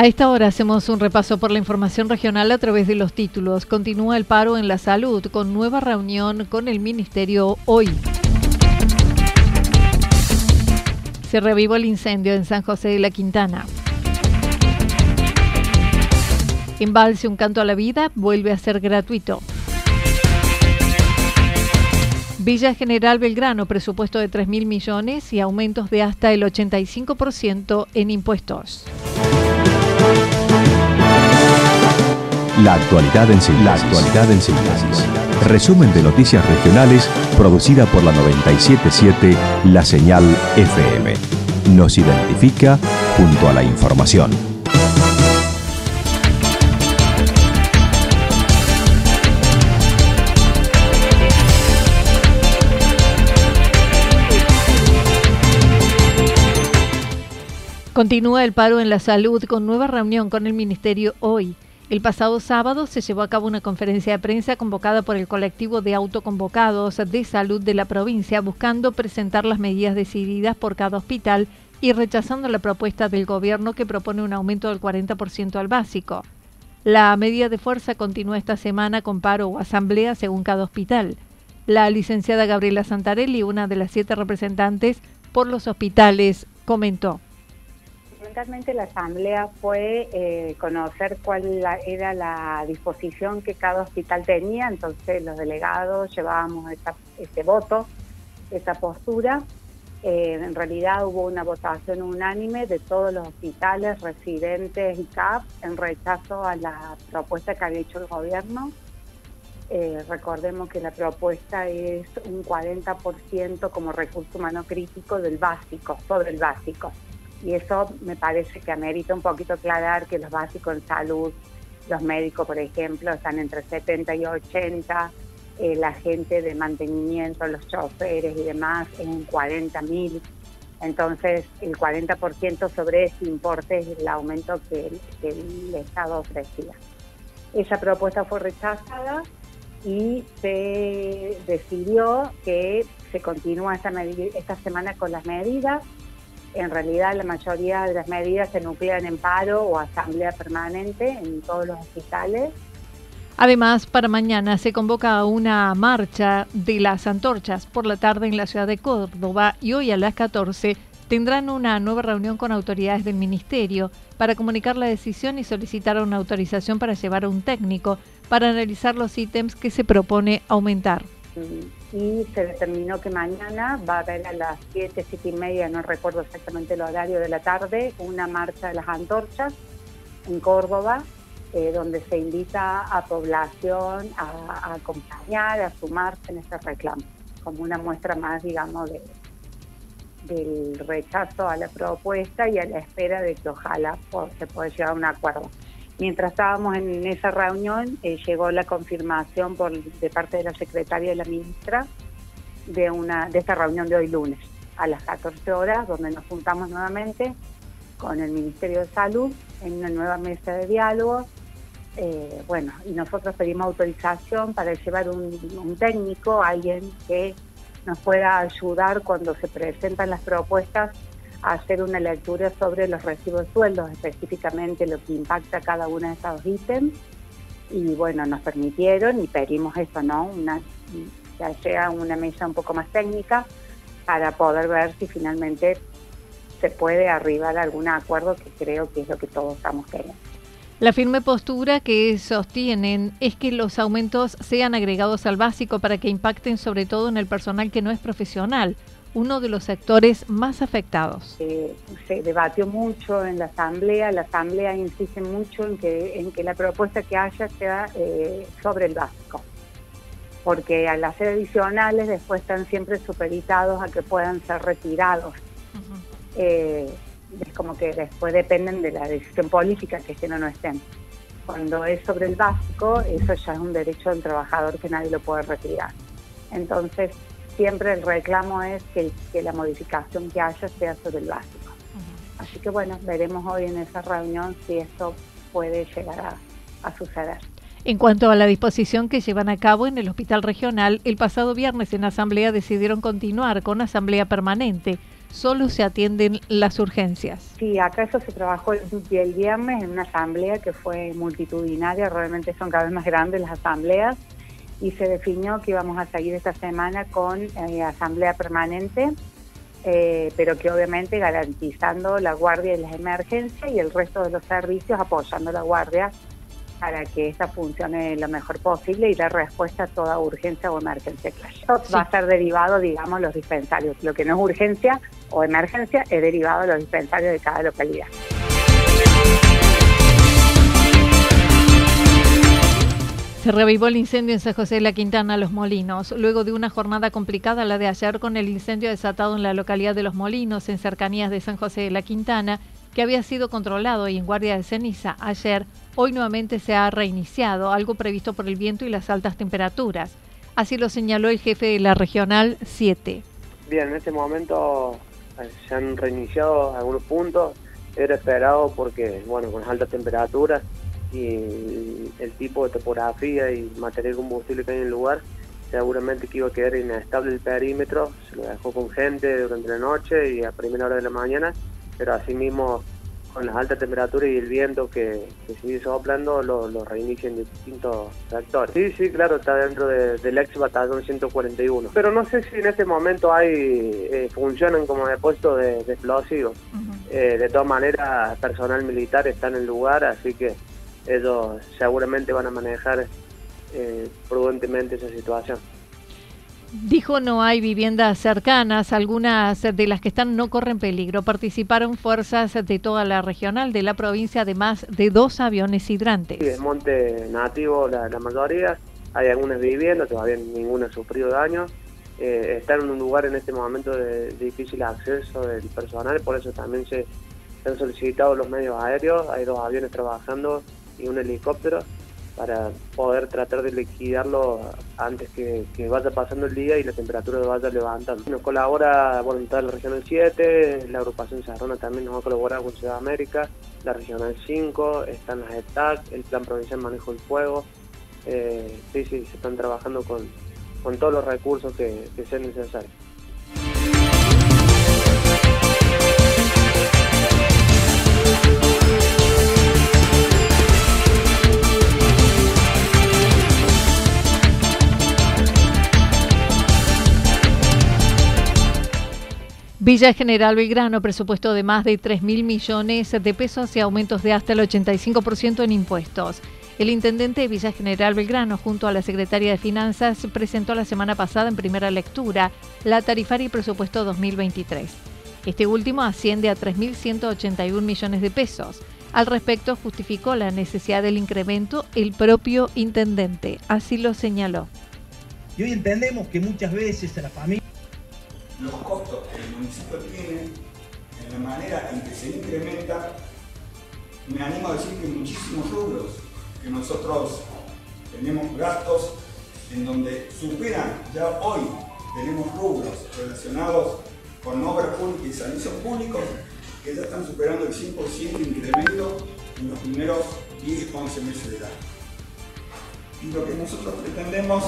A esta hora hacemos un repaso por la información regional a través de los títulos. Continúa el paro en la salud con nueva reunión con el Ministerio hoy. Se revivó el incendio en San José de la Quintana. Embalse Un Canto a la Vida vuelve a ser gratuito. Villa General Belgrano, presupuesto de 3 mil millones y aumentos de hasta el 85% en impuestos. La actualidad en síntesis. La actualidad en síntesis. Resumen de noticias regionales producida por la 977 La Señal FM. Nos identifica junto a la información. Continúa el paro en la salud con nueva reunión con el Ministerio hoy. El pasado sábado se llevó a cabo una conferencia de prensa convocada por el colectivo de autoconvocados de salud de la provincia buscando presentar las medidas decididas por cada hospital y rechazando la propuesta del gobierno que propone un aumento del 40% al básico. La medida de fuerza continúa esta semana con paro o asamblea según cada hospital. La licenciada Gabriela Santarelli, una de las siete representantes por los hospitales, comentó fundamentalmente la asamblea fue eh, conocer cuál era la disposición que cada hospital tenía, entonces los delegados llevábamos ese voto, esa postura. Eh, en realidad hubo una votación unánime de todos los hospitales, residentes y CAP en rechazo a la propuesta que había hecho el gobierno. Eh, recordemos que la propuesta es un 40% como recurso humano crítico del básico, sobre el básico y eso me parece que amerita un poquito aclarar que los básicos en salud, los médicos, por ejemplo, están entre 70 y 80, eh, la gente de mantenimiento, los choferes y demás en 40 mil. Entonces, el 40% sobre ese importe es el aumento que el, Estado ofrecía. Esa propuesta fue rechazada y se decidió que se continúa esta, esta semana con las medidas en realidad la mayoría de las medidas se nuclean en paro o asamblea permanente en todos los hospitales. Además, para mañana se convoca una marcha de las antorchas por la tarde en la ciudad de Córdoba y hoy a las 14 tendrán una nueva reunión con autoridades del ministerio para comunicar la decisión y solicitar una autorización para llevar a un técnico para analizar los ítems que se propone aumentar. Mm y se determinó que mañana va a haber a las 7, 7 y media, no recuerdo exactamente el horario de la tarde, una marcha de las antorchas en Córdoba, eh, donde se invita a población a, acompañar, a sumarse en este reclamo, como una muestra más, digamos, de, del rechazo a la propuesta y a la espera de que ojalá se pueda llegar a un acuerdo. Mientras estábamos en esa reunión, eh, llegó la confirmación por, de parte de la secretaria y la ministra de, una, de esta reunión de hoy lunes, a las 14 horas, donde nos juntamos nuevamente con el Ministerio de Salud en una nueva mesa de diálogo. Eh, bueno, y nosotros pedimos autorización para llevar un, un técnico, alguien que nos pueda ayudar cuando se presentan las propuestas hacer una lectura sobre los recibos de sueldos, específicamente lo que impacta cada uno de esos ítems. Y bueno, nos permitieron y pedimos eso, ¿no? Una, que sea una mesa un poco más técnica para poder ver si finalmente se puede arribar a algún acuerdo que creo que es lo que todos estamos queriendo. La firme postura que sostienen es que los aumentos sean agregados al básico para que impacten sobre todo en el personal que no es profesional, uno de los sectores más afectados. se debatió mucho en la Asamblea, la Asamblea insiste mucho en que, en que la propuesta que haya sea eh, sobre el básico, porque al hacer adicionales después están siempre supeditados a que puedan ser retirados. Eh, es como que después dependen de la decisión política que estén o no estén. Cuando es sobre el básico, eso ya es un derecho del trabajador que nadie lo puede retirar. Entonces, siempre el reclamo es que, la modificación que haya sea sobre el básico. Así que bueno, veremos hoy en esa reunión si esto puede llegar a, suceder. En cuanto a la disposición que llevan a cabo en el Hospital Regional, el pasado viernes en Asamblea decidieron continuar con Asamblea Permanente. Solo se atienden las urgencias. Sí, acá eso se trabajó el viernes en una asamblea que fue multitudinaria, realmente son cada vez más grandes las asambleas y se definió que íbamos a seguir esta semana con eh, asamblea permanente, eh, pero que obviamente garantizando la guardia y las emergencias y el resto de los servicios apoyando la guardia para que esta funcione lo mejor posible y dar respuesta a toda urgencia o emergencia que Va a ser derivado, digamos, los dispensarios. Lo que no es urgencia o emergencia es derivado de los dispensarios de cada localidad. Se revivó el incendio en San José de la Quintana, Los Molinos, luego de una jornada complicada la de ayer con el incendio desatado en la localidad de Los Molinos, en cercanías de San José de la Quintana, que había sido controlado y en guardia de ceniza ayer, hoy nuevamente se ha reiniciado, algo previsto por el viento y las altas temperaturas. Así lo señaló el jefe de la Regional 7. Bien, en este momento eh, se han reiniciado algunos puntos, era esperado porque, bueno, con las altas temperaturas y el tipo de topografía y material combustible que hay en el lugar, seguramente que iba a quedar inestable el perímetro, se lo dejó con gente durante la noche y a primera hora de la mañana, pero asimismo con las altas temperaturas y el viento que, sigue soplando lo, lo reinicia en distintos sectores. Sí, sí, claro, está dentro del ex batallón 141. Pero no sé si en este momento hay eh, funcionan como depósito de, explosivos. Eh, de todas maneras, personal militar está en el lugar, así que ellos seguramente van a manejar eh, prudentemente esa situación. Dijo no hay viviendas cercanas, algunas de las que están no corren peligro. Participaron fuerzas de toda la regional de la provincia, además de dos aviones hidrantes. Sí, es monte nativo la, mayoría, hay algunas viviendas, todavía ninguna ha sufrido daño. Eh, están en un lugar en este momento de, difícil acceso del personal, por eso también se han solicitado los medios aéreos, hay dos aviones trabajando y un helicóptero para poder tratar de liquidarlo antes que, vaya pasando el día y la temperatura vaya levantando. Nos colabora Voluntad de la Regional 7, la agrupación Sarrona también nos va a colaborar con Ciudad América, la Regional 5, están las ETAC, el Plan Provincial Manejo del Fuego. Eh, sí, sí, se están trabajando con, con todos los recursos que, que sean necesarios. Villa General Belgrano, presupuesto de más de 3 mil millones de pesos y aumentos de hasta el 85% en impuestos. El intendente de Villa General Belgrano, junto a la secretaria de Finanzas, presentó la semana pasada en primera lectura la tarifaria y presupuesto 2023. Este último asciende a 3.181 millones de pesos. Al respecto, justificó la necesidad del incremento el propio intendente. Así lo señaló. Y hoy entendemos que muchas veces a la familia los costos municipio tiene, en la manera en que se incrementa, me animo a decir que muchísimos rubros, que nosotros tenemos gastos en donde superan, ya hoy tenemos rubros relacionados con obras públicas y servicios públicos que ya están superando el 100% de incremento en los primeros 10, 11 meses del año. Y lo que nosotros pretendemos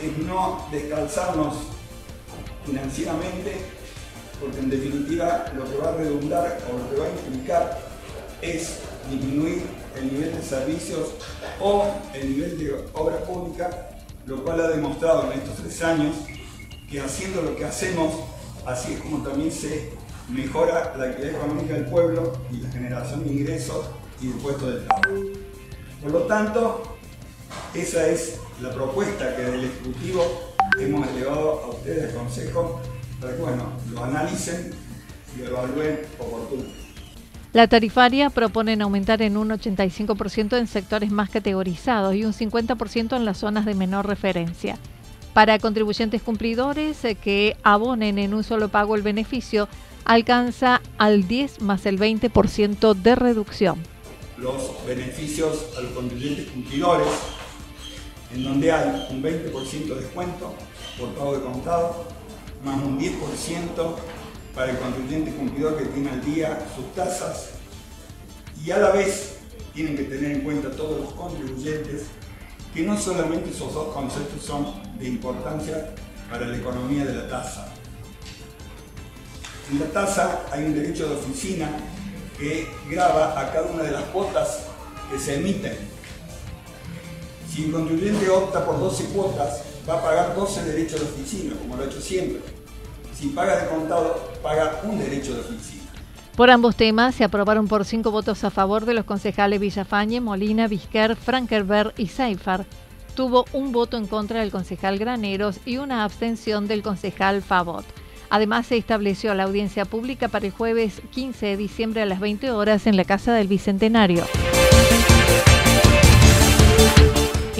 es no descalzarnos financieramente porque en definitiva lo que va a redundar o lo que va a implicar es disminuir el nivel de servicios o el nivel de obra pública, lo cual ha demostrado en estos tres años que haciendo lo que hacemos, así es como también se mejora la actividad económica del pueblo y la generación de ingresos y de puestos de trabajo. Por lo tanto, esa es la propuesta que del Ejecutivo hemos elevado a ustedes del Consejo para que bueno, lo analicen y evalúen oportunamente. La tarifaria proponen aumentar en un 85% en sectores más categorizados y un 50% en las zonas de menor referencia. Para contribuyentes cumplidores eh, que abonen en un solo pago el beneficio, alcanza al 10 más el 20% de reducción. Los beneficios a los contribuyentes cumplidores, en donde hay un 20% de descuento por pago de contado, más un 10% para el contribuyente cumplidor que tiene al día sus tasas y a la vez tienen que tener en cuenta todos los contribuyentes que no solamente esos dos conceptos son de importancia para la economía de la tasa. En la tasa hay un derecho de oficina que graba a cada una de las cuotas que se emiten. Si el contribuyente opta por 12 cuotas, va a pagar 12 derechos de oficina, como lo ha hecho siempre. Si paga de contado, paga un derecho de oficina. Por ambos temas se aprobaron por cinco votos a favor de los concejales Villafañe, Molina, Vizquer, Frankerberg y Seifert. Tuvo un voto en contra del concejal Graneros y una abstención del concejal Favot. Además, se estableció la audiencia pública para el jueves 15 de diciembre a las 20 horas en la Casa del Bicentenario.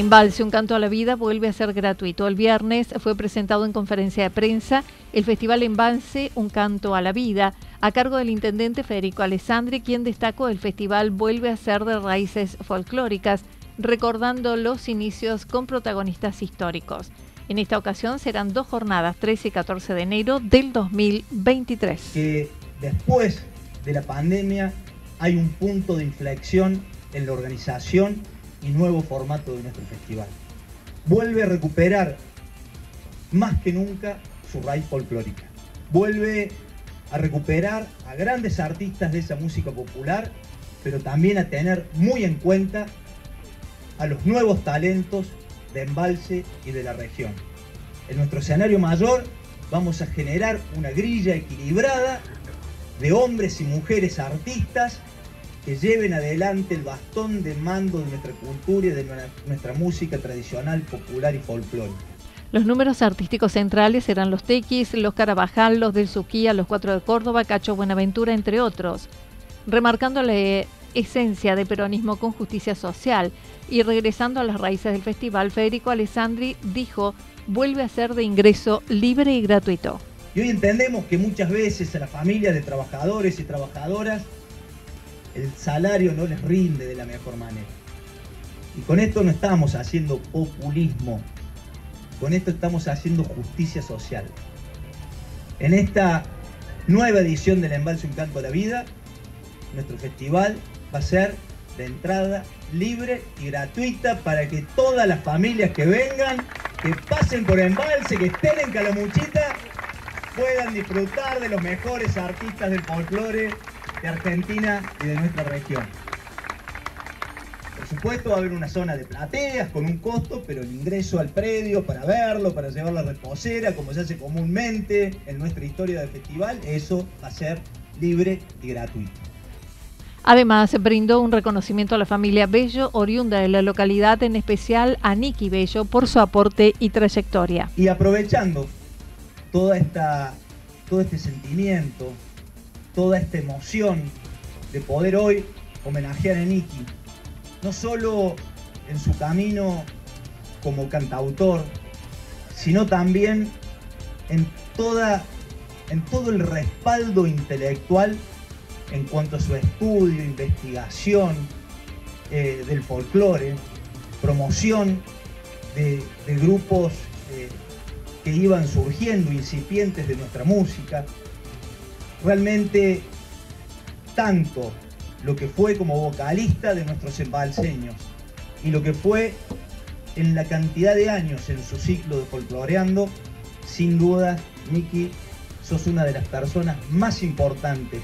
Embalse, un canto a la vida, vuelve a ser gratuito. El viernes fue presentado en conferencia de prensa el Festival Embalse, un canto a la vida, a cargo del intendente Federico Alessandri, quien destacó el festival vuelve a ser de raíces folclóricas, recordando los inicios con protagonistas históricos. En esta ocasión serán dos jornadas, 13 y 14 de enero del 2023. Que después de la pandemia hay un punto de inflexión en la organización y nuevo formato de nuestro festival. Vuelve a recuperar más que nunca su raíz folclórica. Vuelve a recuperar a grandes artistas de esa música popular, pero también a tener muy en cuenta a los nuevos talentos de Embalse y de la región. En nuestro escenario mayor vamos a generar una grilla equilibrada de hombres y mujeres artistas que lleven adelante el bastón de mando de nuestra cultura y de nuestra música tradicional, popular y folclórica. Los números artísticos centrales serán los Tequis, los Carabajal, los del Suquía, los Cuatro de Córdoba, Cacho Buenaventura, entre otros, remarcando la esencia de peronismo con justicia social y regresando a las raíces del festival, Federico Alessandri dijo, vuelve a ser de ingreso libre y gratuito. Y hoy entendemos que muchas veces a las familias de trabajadores y trabajadoras el salario no les rinde de la mejor manera. Y con esto no estamos haciendo populismo, con esto estamos haciendo justicia social. En esta nueva edición del Embalse Un Canto a la Vida, nuestro festival va a ser de entrada libre y gratuita para que todas las familias que vengan, que pasen por Embalse, que estén en Calamuchita, puedan disfrutar de los mejores artistas del folclore de Argentina y de nuestra región. Por supuesto va a haber una zona de plateas con un costo, pero el ingreso al predio para verlo, para llevar la reposera, como se hace comúnmente en nuestra historia del festival, eso va a ser libre y gratuito. Además, brindó un reconocimiento a la familia Bello, oriunda de la localidad, en especial a Nicky Bello, por su aporte y trayectoria. Y aprovechando toda esta, todo este sentimiento, toda esta emoción de poder hoy homenajear a Nicky, no solo en su camino como cantautor, sino también en, toda, en todo el respaldo intelectual en cuanto a su estudio, investigación eh, del folclore, promoción de, grupos eh, que iban surgiendo, incipientes de nuestra música, realmente tanto lo que fue como vocalista de nuestros embalseños y lo que fue en la cantidad de años en su ciclo de folcloreando, sin duda, Miki sos una de las personas más importantes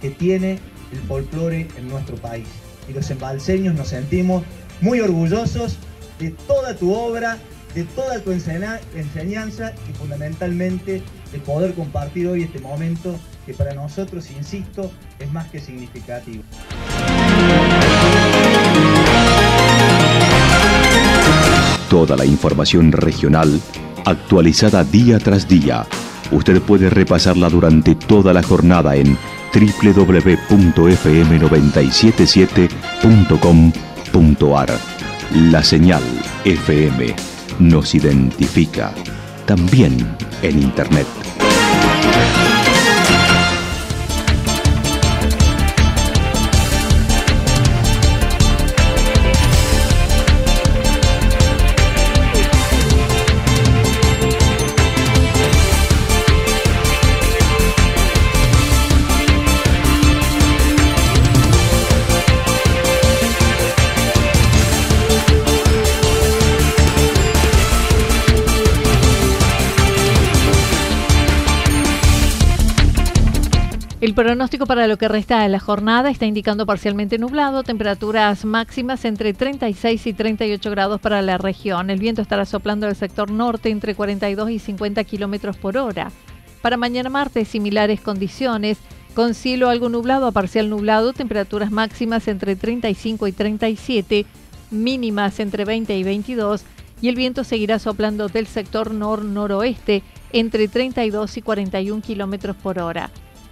que tiene el folclore en nuestro país. Y los embalseños nos sentimos muy orgullosos de toda tu obra, de toda tu enseñanza y fundamentalmente de poder compartir hoy este momento que para nosotros, insisto, es más que significativo. Toda la información regional actualizada día tras día. Usted puede repasarla durante toda la jornada en www.fm977.com.ar. La señal FM nos identifica también en Internet. El pronóstico para lo que resta de la jornada está indicando parcialmente nublado, temperaturas máximas entre 36 y 38 grados para la región. El viento estará soplando del sector norte entre 42 y 50 kilómetros por hora. Para mañana martes, similares condiciones, con cielo algo nublado a parcial nublado, temperaturas máximas entre 35 y 37, mínimas entre 20 y 22, y el viento seguirá soplando del sector nor-noroeste entre 32 y 41 kilómetros por hora.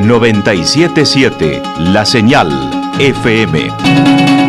977 La Señal FM.